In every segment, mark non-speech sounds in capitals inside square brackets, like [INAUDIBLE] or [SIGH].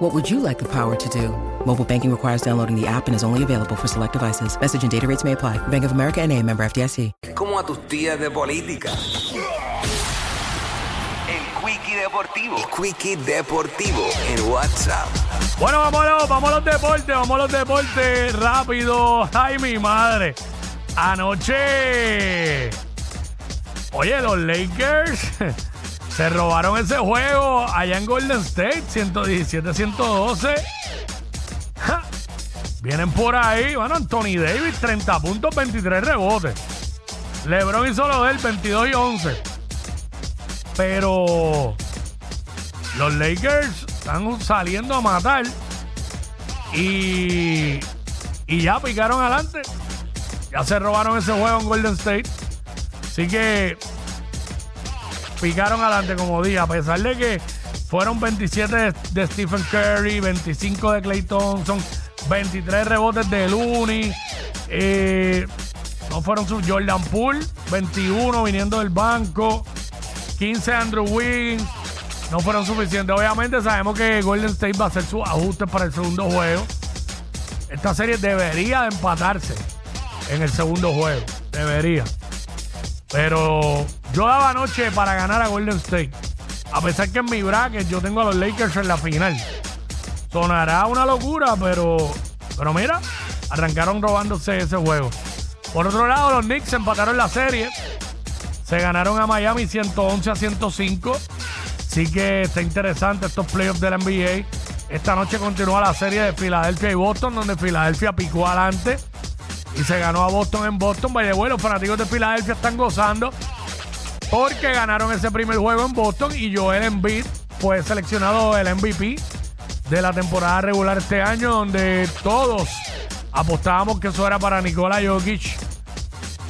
What would you like the power to do? Mobile banking requires downloading the app and is only available for select devices. Message and data rates may apply. Bank of America and a member FDIC. Como a tus tías de política. El Quickie Deportivo. El Quickie Deportivo en WhatsApp. Bueno, vámonos, vamos a los deportes, vamos a los deportes rápido. Ay, mi madre. Anoche. Oye, los Lakers se robaron ese juego allá en Golden State, 117-112. Ja. Vienen por ahí, bueno, Anthony Davis, 30 puntos, 23 rebotes. LeBron hizo lo de él, 22 y 11. Pero los Lakers están saliendo a matar y, y ya picaron adelante. Ya se robaron ese juego en Golden State. Así que picaron adelante, como dije, a pesar de que fueron 27 de, de Stephen Curry, 25 de Clay Thompson, 23 rebotes de Looney. eh, no fueron sus Jordan Poole, 21 viniendo del banco, 15 Andrew Wiggins. No fueron suficientes. Obviamente sabemos que Golden State va a hacer sus ajustes para el segundo juego. Esta serie debería de empatarse en el segundo juego. Debería. Pero yo daba anoche para ganar a Golden State. A pesar que en mi bracket yo tengo a los Lakers en la final. Sonará una locura, pero, pero mira, arrancaron robándose ese juego. Por otro lado, los Knicks empataron la serie. Se ganaron a Miami 111 a 105. Así que está interesante estos playoffs de la NBA. Esta noche continúa la serie de Filadelfia y Boston, donde Filadelfia picó adelante y se ganó a Boston en Boston. Vaya, bueno, los fanáticos de Filadelfia están gozando porque ganaron ese primer juego en Boston y Joel Embiid fue seleccionado el MVP de la temporada regular este año, donde todos apostábamos que eso era para Nikola Jokic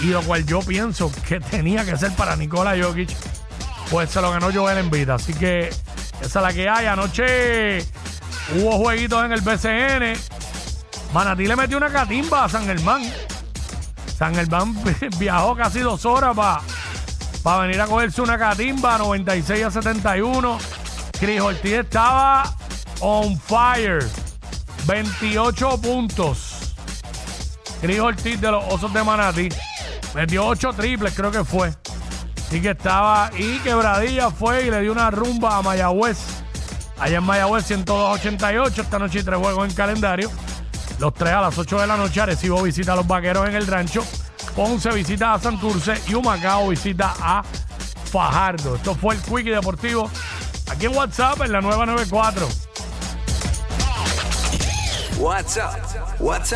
y lo cual yo pienso que tenía que ser para Nikola Jokic, pues se lo ganó Joel Embiid. Así que esa es la que hay. Anoche hubo jueguitos en el BCN. Manatí le metió una catimba a San Germán. San Germán [LAUGHS] viajó casi dos horas para venir a cogerse una catimba, 96 a 71. Chris Ortiz estaba on fire. 28 puntos. Chris Ortiz de los Osos de Manatí. Metió 8 triples, creo que fue. Así que estaba. Y Quebradilla fue y le dio una rumba a Mayagüez. Allá en Mayagüez 102-88. Esta noche hay tres juegos en calendario. Los tres a las 8 de la noche. Arecibo visita a los vaqueros en el rancho. Ponce visita a Santurce. Y Humacao visita a Fajardo. Esto fue el Quickie Deportivo. Aquí en WhatsApp en la nueva 94. WhatsApp. WhatsApp.